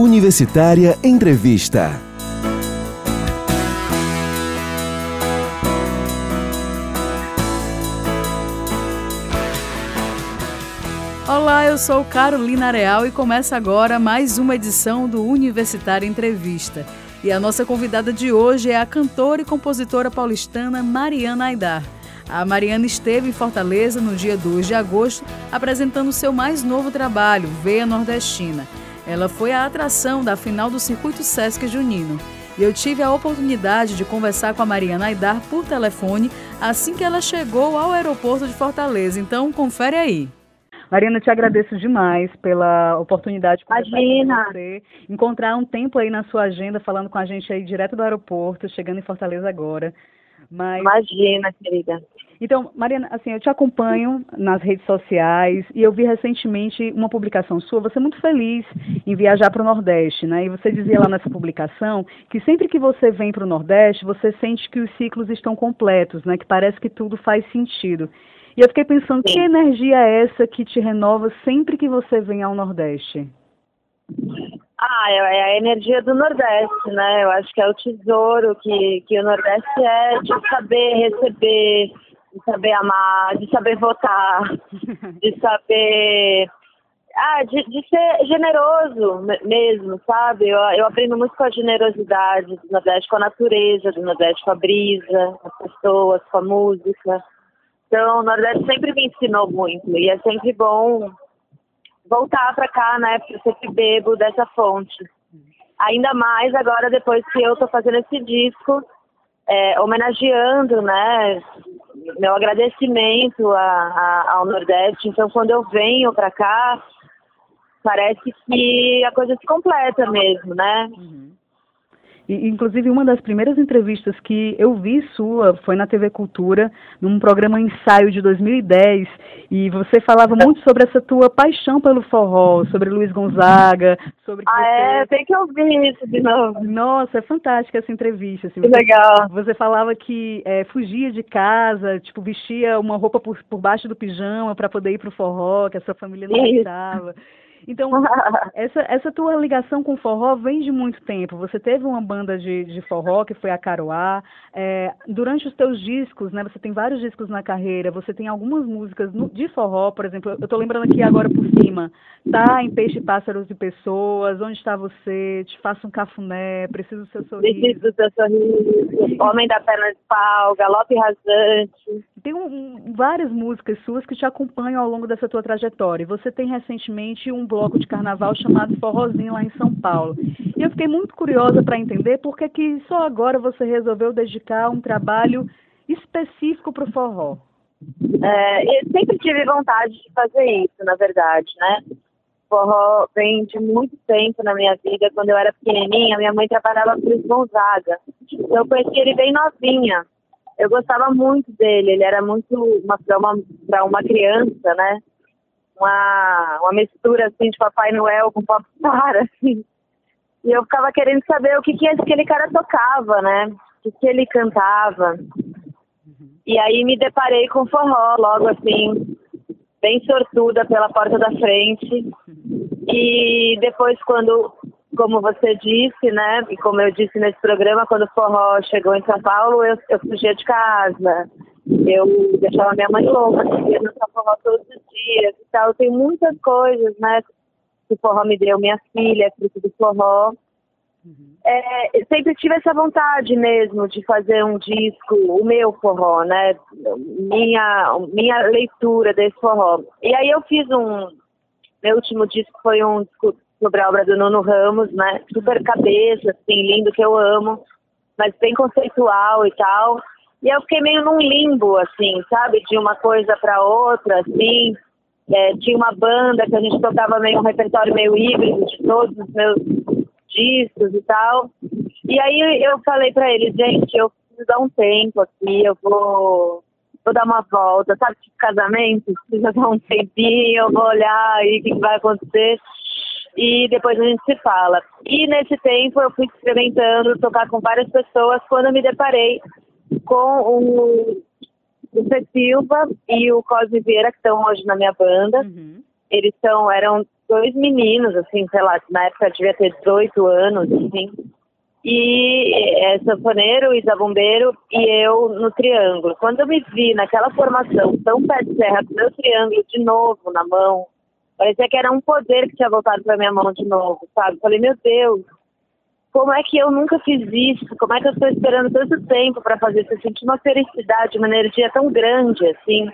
Universitária Entrevista. Olá, eu sou Carolina Real e começa agora mais uma edição do Universitária Entrevista. E a nossa convidada de hoje é a cantora e compositora paulistana Mariana Aidar. A Mariana esteve em Fortaleza no dia 2 de agosto apresentando seu mais novo trabalho, Veia Nordestina. Ela foi a atração da final do Circuito Sesc Junino. E eu tive a oportunidade de conversar com a Mariana Aidar por telefone assim que ela chegou ao aeroporto de Fortaleza. Então, confere aí. Mariana, te agradeço demais pela oportunidade de Imagina. com você, encontrar um tempo aí na sua agenda falando com a gente aí direto do aeroporto, chegando em Fortaleza agora. Mas... Imagina, querida. Então, Mariana, assim, eu te acompanho nas redes sociais e eu vi recentemente uma publicação sua, você é muito feliz em viajar para o Nordeste, né? E você dizia lá nessa publicação que sempre que você vem para o Nordeste, você sente que os ciclos estão completos, né? Que parece que tudo faz sentido. E eu fiquei pensando, que energia é essa que te renova sempre que você vem ao Nordeste? Ah, é, é a energia do Nordeste, né? Eu acho que é o tesouro que, que o Nordeste é de saber receber, de saber amar, de saber votar, de saber. Ah, de, de ser generoso mesmo, sabe? Eu, eu aprendo muito com a generosidade do Nordeste, com a natureza do Nordeste, com a brisa, com as pessoas, com a música. Então, o Nordeste sempre me ensinou muito e é sempre bom voltar para cá, né? Porque eu sempre bebo dessa fonte. Ainda mais agora, depois que eu tô fazendo esse disco, é, homenageando, né? Meu agradecimento a, a, ao Nordeste. Então, quando eu venho para cá, parece que a coisa se completa mesmo, né? Uhum. E, inclusive, uma das primeiras entrevistas que eu vi sua foi na TV Cultura, num programa Ensaio de 2010, e você falava muito sobre essa tua paixão pelo forró, sobre Luiz Gonzaga, sobre... Ah, é? Tem que ouvir isso de novo. Nossa, é fantástica essa entrevista. Assim, que você, legal. Você falava que é, fugia de casa, tipo, vestia uma roupa por, por baixo do pijama para poder ir pro forró, que a sua família não estava. Então, essa, essa tua ligação com forró vem de muito tempo. Você teve uma banda de, de forró, que foi a Caroá. É, durante os teus discos, né, você tem vários discos na carreira, você tem algumas músicas no, de forró, por exemplo, eu estou lembrando aqui agora por cima, tá em Peixe, Pássaros e Pessoas, Onde Está Você, Te Faço um Cafuné, Preciso do Seu Sorriso. Preciso do Seu Sorriso, Homem da Perna de Pau, Galope Rasante. Tem um, várias músicas suas que te acompanham ao longo dessa tua trajetória. Você tem recentemente um bloco de carnaval chamado Forrozinho lá em São Paulo. E eu fiquei muito curiosa para entender por que, que só agora você resolveu dedicar um trabalho específico para o forró. É, eu sempre tive vontade de fazer isso, na verdade, né? Forró vem de muito tempo na minha vida. Quando eu era pequenininha, minha mãe trabalhava para o Gonzaga. Eu conheci ele bem novinha. Eu gostava muito dele. Ele era muito uma para uma, uma criança, né? uma, uma mistura assim de Papai Noel com Popstar, assim. E eu ficava querendo saber o que, que aquele cara tocava, né? O que, que ele cantava. E aí me deparei com forró, logo assim, bem sortuda pela porta da frente. E depois, quando, como você disse, né? E como eu disse nesse programa, quando o forró chegou em São Paulo, eu, eu fugia de casa eu deixava minha mãe louca, queria dançar forró todos os dias e tal. Tem muitas coisas, né? Que o forró me deu. Minha filha é fruto do forró. É, sempre tive essa vontade mesmo de fazer um disco, o meu forró, né? Minha, minha leitura desse forró. E aí eu fiz um. Meu último disco foi um disco sobre a obra do Nuno Ramos, né? Super cabeça, assim, lindo, que eu amo, mas bem conceitual e tal. E eu fiquei meio num limbo, assim, sabe? De uma coisa para outra, assim. É, tinha uma banda que a gente tocava meio um repertório meio híbrido de todos os meus discos e tal. E aí eu falei para ele, gente, eu preciso dar um tempo aqui, eu vou, vou dar uma volta, sabe? Tipo casamento, precisa dar um tempinho, eu vou olhar aí o que, que vai acontecer e depois a gente se fala. E nesse tempo eu fui experimentando tocar com várias pessoas quando eu me deparei com o, o Silva e o Cosme Vieira, que estão hoje na minha banda. Uhum. Eles são, eram dois meninos, assim, sei lá, na época devia ter 18 anos, assim, e é sanfoneiro e zabumbeiro e eu no triângulo. Quando eu me vi naquela formação tão pé de serra com meu triângulo de novo na mão, parecia que era um poder que tinha voltado para minha mão de novo, sabe? Falei, meu Deus, como é que eu nunca fiz isso? Como é que eu estou esperando tanto tempo para fazer isso? Eu senti uma felicidade, uma energia tão grande, assim.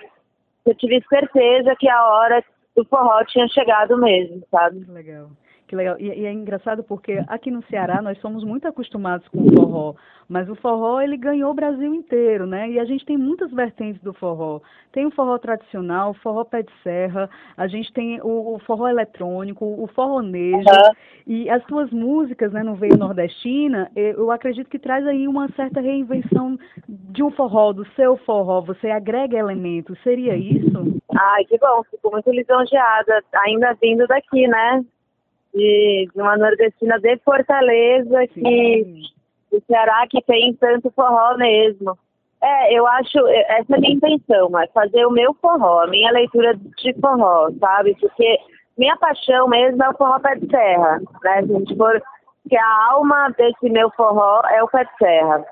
Eu tive certeza que a hora do forró tinha chegado mesmo, sabe? Legal. Que legal. E, e, é engraçado porque aqui no Ceará nós somos muito acostumados com o forró, mas o forró ele ganhou o Brasil inteiro, né? E a gente tem muitas vertentes do forró. Tem o forró tradicional, o forró pé de serra, a gente tem o, o forró eletrônico, o forronejo. Uhum. E as suas músicas, né, no Veio Nordestina, eu acredito que traz aí uma certa reinvenção de um forró, do seu forró. Você agrega elementos. Seria isso? Ai, que bom. Fico muito lisonjeada, ainda vindo daqui, né? De, de uma nordestina de Fortaleza, que o Ceará que tem tanto forró mesmo. É, eu acho, essa é a minha intenção, é fazer o meu forró, a minha leitura de forró, sabe? Porque minha paixão mesmo é o forró pé de serra, né? Se a gente for, que a alma desse meu forró é o pé de serra.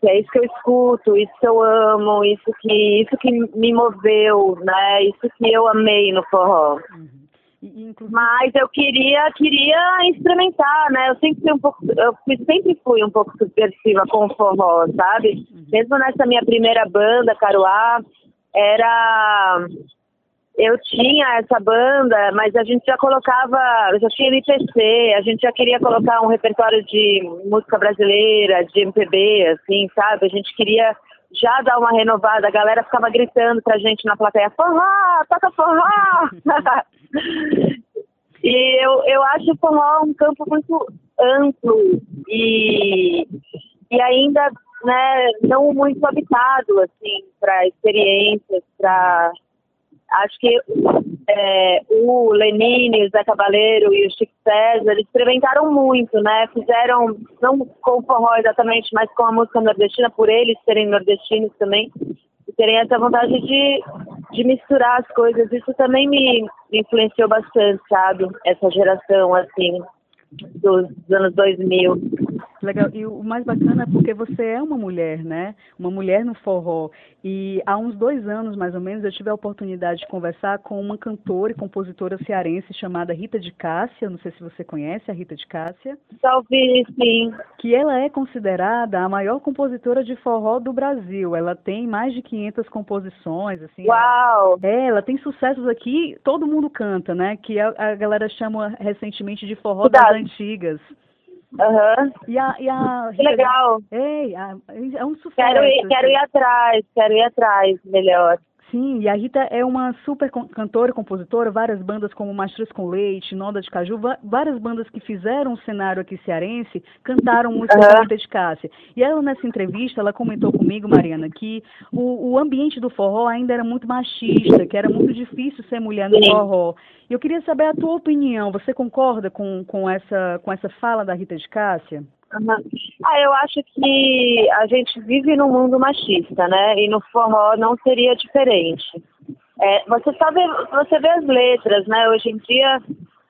Que é isso que eu escuto, isso que eu amo, isso que, isso que me moveu, né? Isso que eu amei no forró. Uhum. Inclusive... Mas eu queria, queria experimentar, né? Eu sempre fui um pouco, eu sempre fui um pouco subversiva com o forró, sabe? Uhum. Mesmo nessa minha primeira banda, Caruá, era eu tinha essa banda, mas a gente já colocava, já tinha MPC, a gente já queria colocar um repertório de música brasileira, de MPB, assim, sabe? A gente queria já dar uma renovada, a galera ficava gritando pra gente na plateia, forró, toca forró! e eu, eu acho o forró um campo muito amplo e, e ainda né, não muito habitado, assim, para experiências, para acho que é, o Lenine, o Zé Cabaleiro e o Chico César, eles experimentaram muito, né? Fizeram, não com o forró exatamente, mas com a música nordestina, por eles serem nordestinos também, e terem essa vontade de, de misturar as coisas. Isso também me, influenciou bastante, sabe? Essa geração, assim, dos anos 2000. Legal. E o mais bacana é porque você é uma mulher, né? Uma mulher no forró. E há uns dois anos, mais ou menos, eu tive a oportunidade de conversar com uma cantora e compositora cearense chamada Rita de Cássia. Não sei se você conhece a Rita de Cássia. Já ouvi, sim. Que ela é considerada a maior compositora de forró do Brasil. Ela tem mais de 500 composições, assim. Uau! É, ela tem sucessos aqui, todo mundo canta, né? Que a, a galera chama recentemente de forró Cuidado. das antigas. Uhum. E a, e a que legal. Ei, é um sucesso. Quero ir, quero ir atrás, quero ir atrás melhor. Sim, e a Rita é uma super cantora e compositora, várias bandas como Mastruz com Leite, Nonda de Caju, várias bandas que fizeram o cenário aqui cearense cantaram música uhum. da Rita de Cássia. E ela, nessa entrevista, ela comentou comigo, Mariana, que o, o ambiente do forró ainda era muito machista, que era muito difícil ser mulher no forró. E eu queria saber a tua opinião, você concorda com, com, essa, com essa fala da Rita de Cássia? Uhum. Ah, eu acho que a gente vive num mundo machista, né? E no forró não seria diferente. É, você sabe, você vê as letras, né? Hoje em dia,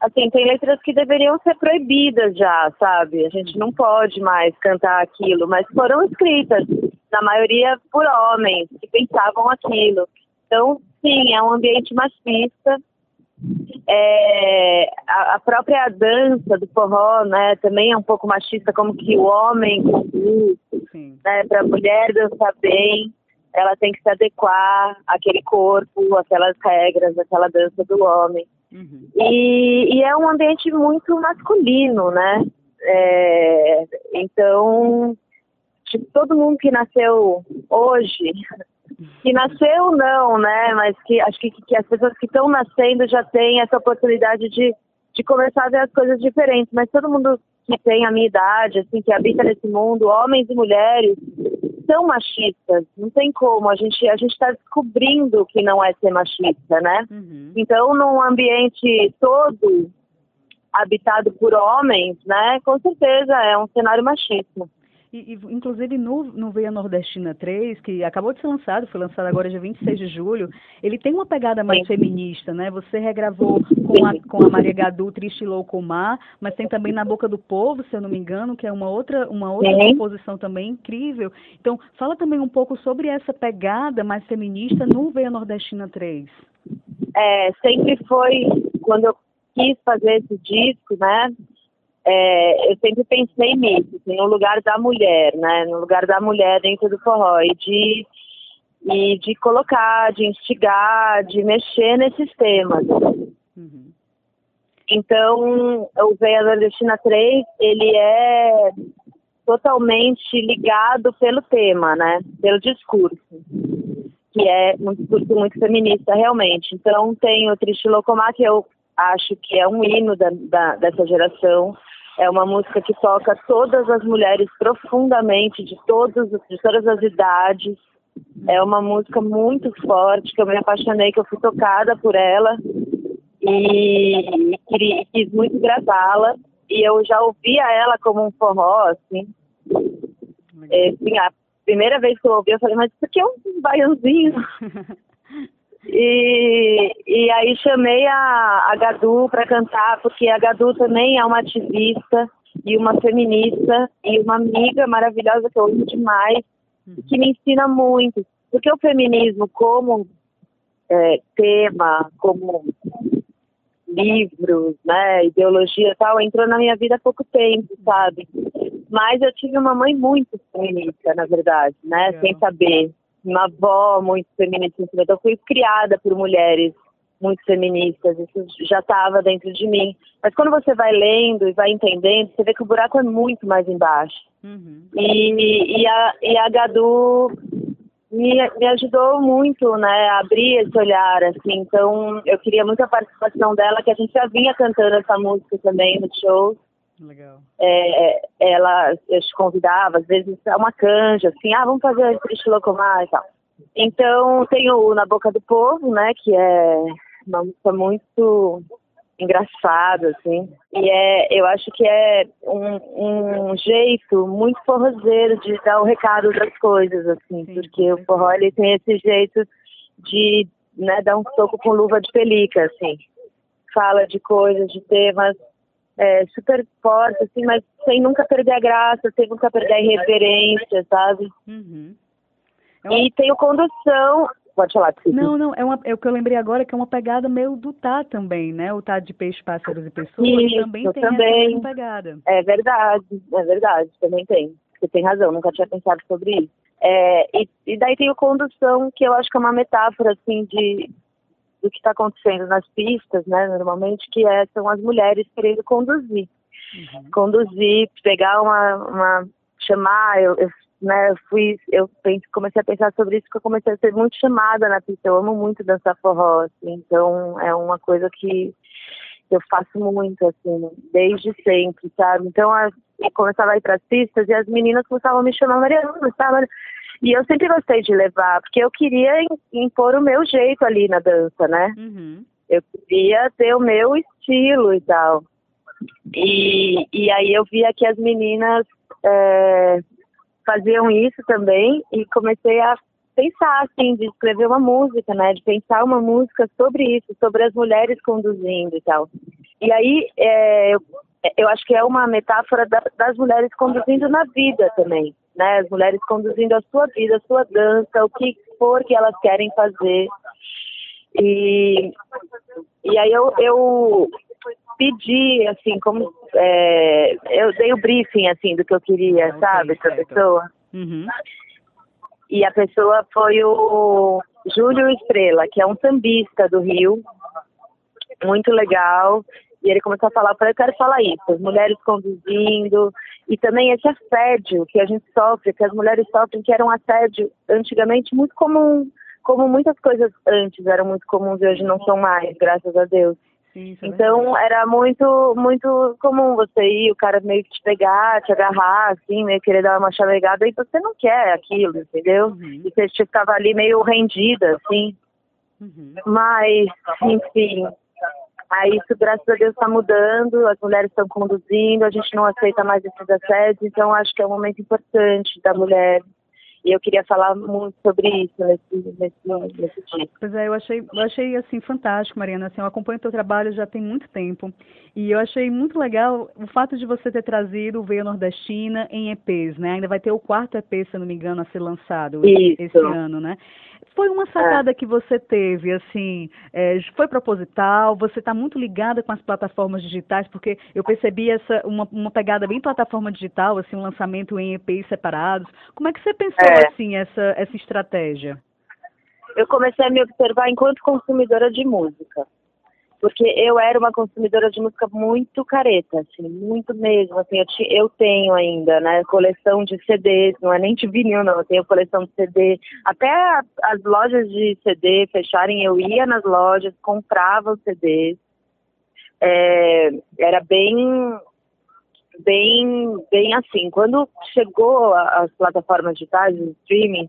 assim, tem letras que deveriam ser proibidas já, sabe? A gente não pode mais cantar aquilo, mas foram escritas, na maioria por homens que pensavam aquilo. Então, sim, é um ambiente machista é, a, a, própria dança do forró, né, também é um pouco machista, como que o homem conduz, né, para a mulher dançar bem, ela tem que se adequar àquele corpo, aquelas regras, aquela dança do homem. Uhum. E, e, é um ambiente muito masculino, né? É, então, tipo, todo mundo que nasceu hoje que nasceu não, né? Mas que acho que, que as pessoas que estão nascendo já têm essa oportunidade de, de começar a ver as coisas diferentes. Mas todo mundo que tem a minha idade, assim, que habita nesse mundo, homens e mulheres, são machistas. Não tem como. A gente a gente está descobrindo que não é ser machista, né? Uhum. Então, num ambiente todo habitado por homens, né? Com certeza é um cenário machista. E, e, inclusive no, no Veia Nordestina 3, que acabou de ser lançado, foi lançado agora dia 26 de julho, ele tem uma pegada mais feminista, né? Você regravou com a, com a Maria Gadu, Triste Loucomar, mas tem também Na Boca do Povo, se eu não me engano, que é uma outra, uma outra composição também incrível. Então, fala também um pouco sobre essa pegada mais feminista no Veia Nordestina 3. É, sempre foi, quando eu quis fazer esse disco, né? É, eu sempre pensei nisso, assim, no lugar da mulher, né? No lugar da mulher dentro do forró e de, e de colocar, de instigar, de mexer nesses temas. Uhum. Então, o Veia Nordestina 3, ele é totalmente ligado pelo tema, né? Pelo discurso, que é um discurso muito feminista, realmente. Então, tem o Triste Locomar, que eu acho que é um hino da, da, dessa geração, é uma música que toca todas as mulheres profundamente, de, todos, de todas as idades. É uma música muito forte, que eu me apaixonei, que eu fui tocada por ela e, quis muito gravá-la. E eu já ouvia ela como um forró, assim. É, assim, a primeira vez que eu ouvi, eu falei, mas isso aqui é um baiãozinho. E, e aí chamei a, a Gadu para cantar, porque a Gadu também é uma ativista e uma feminista e uma amiga maravilhosa que eu amo demais, que me ensina muito. Porque o feminismo como é, tema, como livros, né, ideologia e tal, entrou na minha vida há pouco tempo, sabe? Mas eu tive uma mãe muito feminista, na verdade, né, sem saber uma avó muito feminista. Então, eu fui criada por mulheres muito feministas, isso já estava dentro de mim. Mas quando você vai lendo e vai entendendo, você vê que o buraco é muito mais embaixo. Uhum. E, e, a, e a Gadu me, me ajudou muito, né, a abrir esse olhar, assim. Então, eu queria muito a participação dela, que a gente já vinha cantando essa música também no show. Legal. É, é, ela eu te convidava, às vezes é uma canja, assim, ah, vamos fazer triste locomar e tal. Então tem o Na Boca do Povo, né, que é uma música muito engraçada, assim. E é, eu acho que é um, um jeito muito forrozeiro de dar o recado das coisas, assim, Sim, porque o forró ele tem esse jeito de né, dar um soco com luva de pelica, assim. Fala de coisas, de temas é, super forte, assim, mas sem nunca perder a graça, sem nunca perder a irreverência, sabe? Uhum. E tem o condução. Pode falar. Não, não, é, uma, é o que eu lembrei agora, que é uma pegada meio do Tá também, né? O Tá de peixe, pássaros e pessoas Isso, também tem também. essa pegada. É verdade, é verdade, também tem. Você tem razão, nunca tinha pensado sobre isso. É, e, e daí tem o condução, que eu acho que é uma metáfora, assim, de, do que está acontecendo nas pistas, né, normalmente, que é, são as mulheres querendo conduzir. Uhum. Conduzir, pegar uma, uma chamar, eu, eu, né, eu fui, eu comecei a pensar sobre isso porque eu comecei a ser muito chamada na pista, eu amo muito dançar forró, assim, então é uma coisa que eu faço muito, assim, desde sempre, sabe? Então, eu começava a ir para as pistas e as meninas começavam a me chamar, Mariana, sabe? E eu sempre gostei de levar, porque eu queria impor o meu jeito ali na dança, né? Uhum. Eu queria ter o meu estilo e tal. E, e aí eu via que as meninas é, faziam isso também e comecei a pensar, assim, de escrever uma música, né? De pensar uma música sobre isso, sobre as mulheres conduzindo e tal. E aí é, eu, eu acho que é uma metáfora da, das mulheres conduzindo na vida também né? As mulheres conduzindo a sua vida, a sua dança, o que for que elas querem fazer. E, e aí eu, eu pedi, assim, como é, eu dei o briefing, assim, do que eu queria, okay, sabe, pra pessoa. Uhum. E a pessoa foi o Júlio Estrela, que é um sambista do Rio, muito legal. E ele começou a falar, eu falei, eu quero falar isso, as mulheres conduzindo, e também esse assédio que a gente sofre, que as mulheres sofrem, que era um assédio antigamente muito comum, como muitas coisas antes eram muito comuns e hoje não são mais, graças a Deus. É então era muito muito comum você ir, o cara meio que te pegar, te agarrar, assim, meio querer dar uma chavegada e você não quer aquilo, entendeu? Uhum. E você ficava ali meio rendida, assim. Uhum. Mas, enfim, Aí isso, graças a Deus, está mudando, as mulheres estão conduzindo, a gente não aceita mais esses assédios, então acho que é um momento importante da mulher e eu queria falar muito sobre isso nesse, nesse, nesse dia. Pois é, eu achei, eu achei assim fantástico, Mariana. Assim, eu acompanho o teu trabalho já tem muito tempo. E eu achei muito legal o fato de você ter trazido o Veia Nordestina em EPs, né? Ainda vai ter o quarto EP, se não me engano, a ser lançado isso. esse ano, né? Foi uma sacada é. que você teve, assim, é, foi proposital, você está muito ligada com as plataformas digitais, porque eu percebi essa uma, uma pegada bem plataforma digital, assim, um lançamento em EPs separados. Como é que você pensou, é. assim, essa, essa estratégia? Eu comecei a me observar enquanto consumidora de música porque eu era uma consumidora de música muito careta, assim, muito mesmo, assim, eu, te, eu tenho ainda, né, coleção de CDs, não é nem de vinil, não, eu tenho coleção de CD, até a, as lojas de CD fecharem, eu ia nas lojas, comprava os CDs, é, era bem, bem, bem assim, quando chegou as plataformas digitais, o streaming,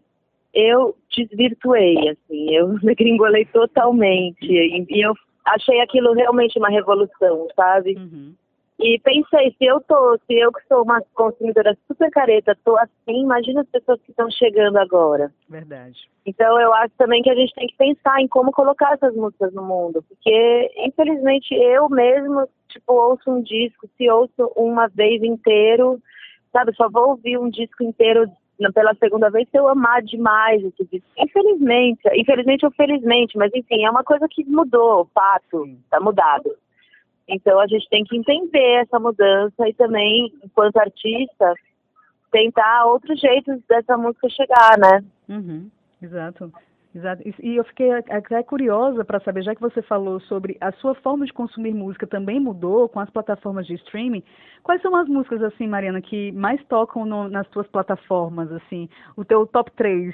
eu desvirtuei, assim, eu gringolei totalmente, e eu achei aquilo realmente uma revolução, sabe? Uhum. E pensei, se eu tô, se eu que sou uma consumidora super careta, tô assim, imagina as pessoas que estão chegando agora. Verdade. Então eu acho também que a gente tem que pensar em como colocar essas músicas no mundo, porque infelizmente eu mesmo, tipo, ouço um disco, se ouço uma vez inteiro, sabe, só vou ouvir um disco inteiro pela segunda vez se eu amar demais esse disco. Infelizmente, infelizmente ou felizmente, mas enfim, é uma coisa que mudou, fato, está mudado. Então a gente tem que entender essa mudança e também, enquanto artista, tentar outros jeitos dessa música chegar, né? Uhum, exato. Exato. E eu fiquei até curiosa para saber, já que você falou sobre a sua forma de consumir música também mudou com as plataformas de streaming, quais são as músicas, assim, Mariana, que mais tocam no, nas suas plataformas, assim, o teu top 3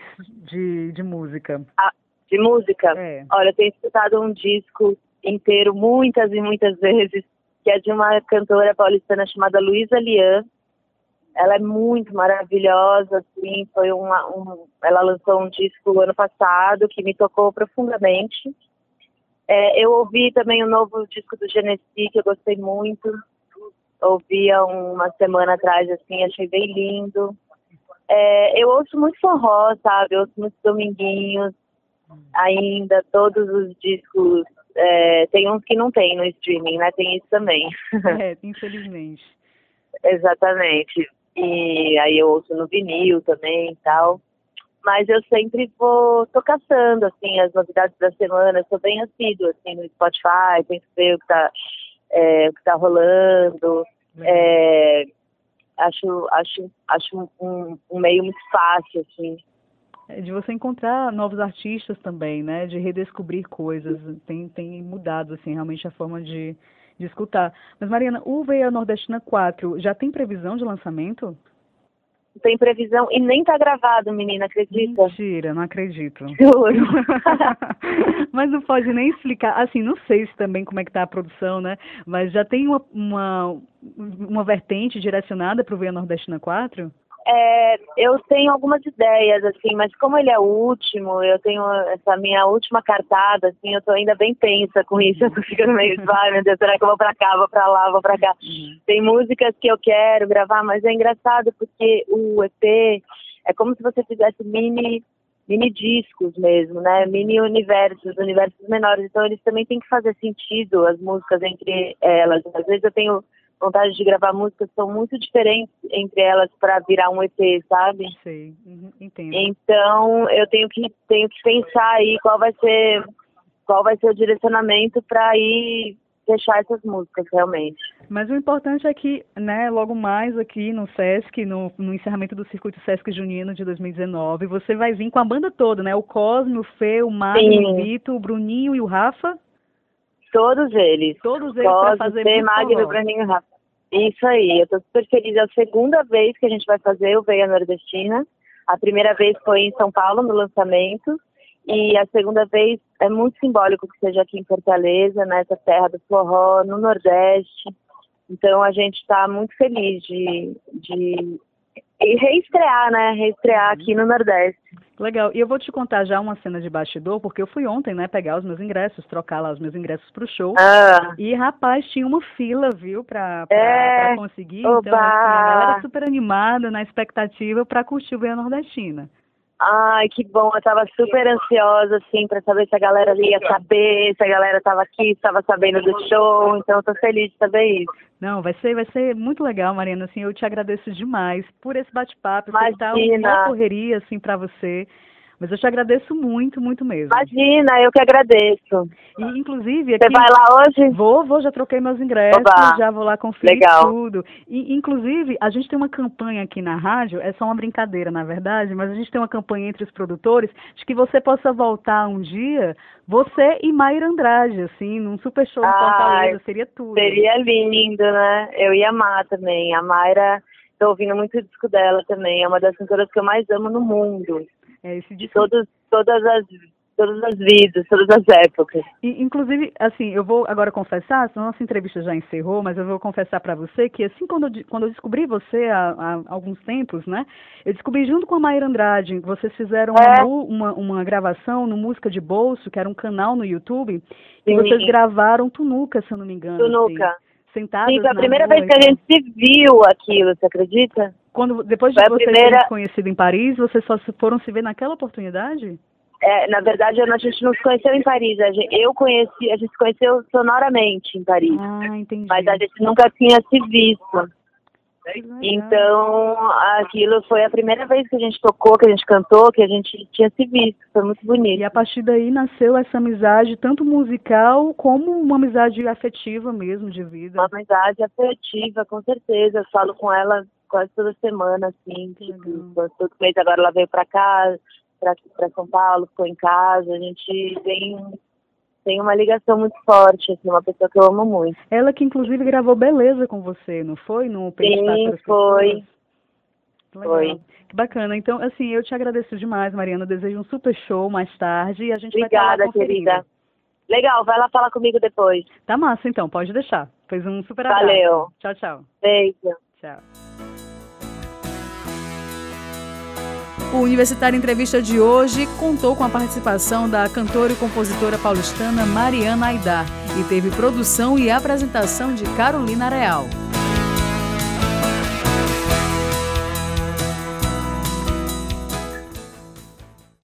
de, de música? Ah, de música? É. Olha, eu tenho escutado um disco inteiro muitas e muitas vezes, que é de uma cantora paulistana chamada Luísa Lian, ela é muito maravilhosa, assim, foi uma, um, ela lançou um disco ano passado que me tocou profundamente. É, eu ouvi também o novo disco do Genesi, que eu gostei muito. Ouvi há uma semana atrás, assim, achei bem lindo. É, eu ouço muito forró, sabe? Eu ouço muito Dominguinhos, ainda, todos os discos. É, tem uns que não tem no streaming, né? Tem isso também. É, infelizmente. Exatamente e aí eu ouço no vinil também e tal. Mas eu sempre vou tô caçando, assim, as novidades da semana, eu sou bem assíduo, assim, no Spotify, tento ver o que tá, é, o que tá rolando. É, acho, acho, acho um, um meio muito fácil, assim. É de você encontrar novos artistas também, né? De redescobrir coisas. Tem, tem mudado, assim, realmente a forma de, de escutar. Mas, Mariana, o Veia Nordestina 4 já tem previsão de lançamento? Tem previsão e nem tá gravado, menina, acredita? Mentira, não acredito. Juro. Mas não pode nem explicar, assim, não sei se também como é que tá a produção, né? Mas já tem uma, uma, uma vertente direcionada para o Veia Nordestina 4? É, eu tenho algumas ideias, assim, mas como ele é o último, eu tenho essa minha última cartada, assim, eu tô ainda bem tensa com isso, eu tô ficando meio, vai, meu Deus, será que eu vou pra cá, vou pra lá, vou pra cá. Uhum. Tem músicas que eu quero gravar, mas é engraçado porque o EP é como se você fizesse mini mini discos mesmo, né? Mini universos, universos menores. Então eles também têm que fazer sentido as músicas entre elas. Às vezes eu tenho vontade de gravar músicas são muito diferentes entre elas para virar um EP, sabe? Sei, uhum, entendo. Então eu tenho que tenho que pensar aí qual vai ser qual vai ser o direcionamento para ir fechar essas músicas realmente. Mas o importante é que, né, logo mais aqui no Sesc, no, no encerramento do Circuito Sesc Junino de 2019, você vai vir com a banda toda, né? O Cosme, o Fê, o Mário, o Vitor, o Bruninho e o Rafa. Todos eles. Todos eles para fazer Magno, Bruninho e Rafa. Isso aí, eu estou super feliz. É a segunda vez que a gente vai fazer o Veia Nordestina. A primeira vez foi em São Paulo, no lançamento. E a segunda vez é muito simbólico que seja aqui em Fortaleza, nessa terra do forró, no Nordeste. Então a gente está muito feliz de, de reestrear, né? Reestrear aqui no Nordeste. Legal. E eu vou te contar já uma cena de bastidor, porque eu fui ontem, né, pegar os meus ingressos, trocar lá os meus ingressos pro show. Ah. E, rapaz, tinha uma fila, viu, pra, pra, é. pra conseguir. Oba. Então, assim, a galera super animada, na expectativa para curtir o Veia Nordestina. Ai, que bom. Eu tava super ansiosa, assim, para saber se a galera ia saber, se a galera tava aqui, estava sabendo do show. Então, eu tô feliz de saber isso. Não, vai ser, vai ser muito legal, Mariana. Assim, eu te agradeço demais por esse bate-papo. Imagina. Tá uma correria, assim, para você. Mas eu te agradeço muito, muito mesmo. Imagina, eu que agradeço. E, inclusive, aqui, Você vai lá hoje? Vou, vou, já troquei meus ingressos, Oba. já vou lá conferir Legal. tudo. E, inclusive, a gente tem uma campanha aqui na rádio, é só uma brincadeira, na verdade, mas a gente tem uma campanha entre os produtores de que você possa voltar um dia, você e Mayra Andrade, assim, num super show em Fortaleza, seria tudo. Seria lindo, né? Eu ia amar também. A Mayra, tô ouvindo muito o disco dela também, é uma das cantoras que eu mais amo no mundo. É, esse de todos, todas as todas as vidas, todas as épocas. E, inclusive, assim, eu vou agora confessar, a nossa entrevista já encerrou, mas eu vou confessar para você que assim quando eu, quando eu descobri você há, há, alguns tempos, né, eu descobri junto com a Maíra Andrade, vocês fizeram é. uma, uma, uma, gravação no Música de Bolso, que era um canal no YouTube, Sim. e vocês gravaram Tunuca, se eu não me engano. Tunuca. Assim, sentadas Sim, foi a primeira rua, vez que a gente se viu aquilo, você acredita? Quando, depois de Foi vocês primeira- terem se conhecido em Paris, vocês só foram se ver naquela oportunidade? É, na verdade, a gente não se conheceu em Paris. A gente, eu conheci, a gente se conheceu sonoramente em Paris. Ah, entendi. Mas a gente nunca tinha se visto. Então, aquilo foi a primeira vez que a gente tocou, que a gente cantou, que a gente tinha se visto. Foi muito bonito. E a partir daí nasceu essa amizade, tanto musical como uma amizade afetiva mesmo, de vida. Uma amizade afetiva, com certeza. Eu falo com ela quase toda semana, assim. Tipo, quase todo mês agora ela veio pra cá, pra, pra São Paulo, ficou em casa. A gente tem, tem uma ligação muito forte, assim, uma pessoa que eu amo muito. Ela que inclusive gravou Beleza com você, não foi? No Sim, foi. Legal. Foi. Que bacana. Então, assim, eu te agradeço demais, Mariana. Desejo um super show mais tarde e a gente vai Obrigada, estar lá conferindo. querida. Legal, vai lá falar comigo depois. Tá massa, então. Pode deixar. Fez um super abraço. Valeu. Tchau, tchau. Beijo. Tchau. O Universitário Entrevista de hoje contou com a participação da cantora e compositora paulistana Mariana Aidar e teve produção e apresentação de Carolina Real.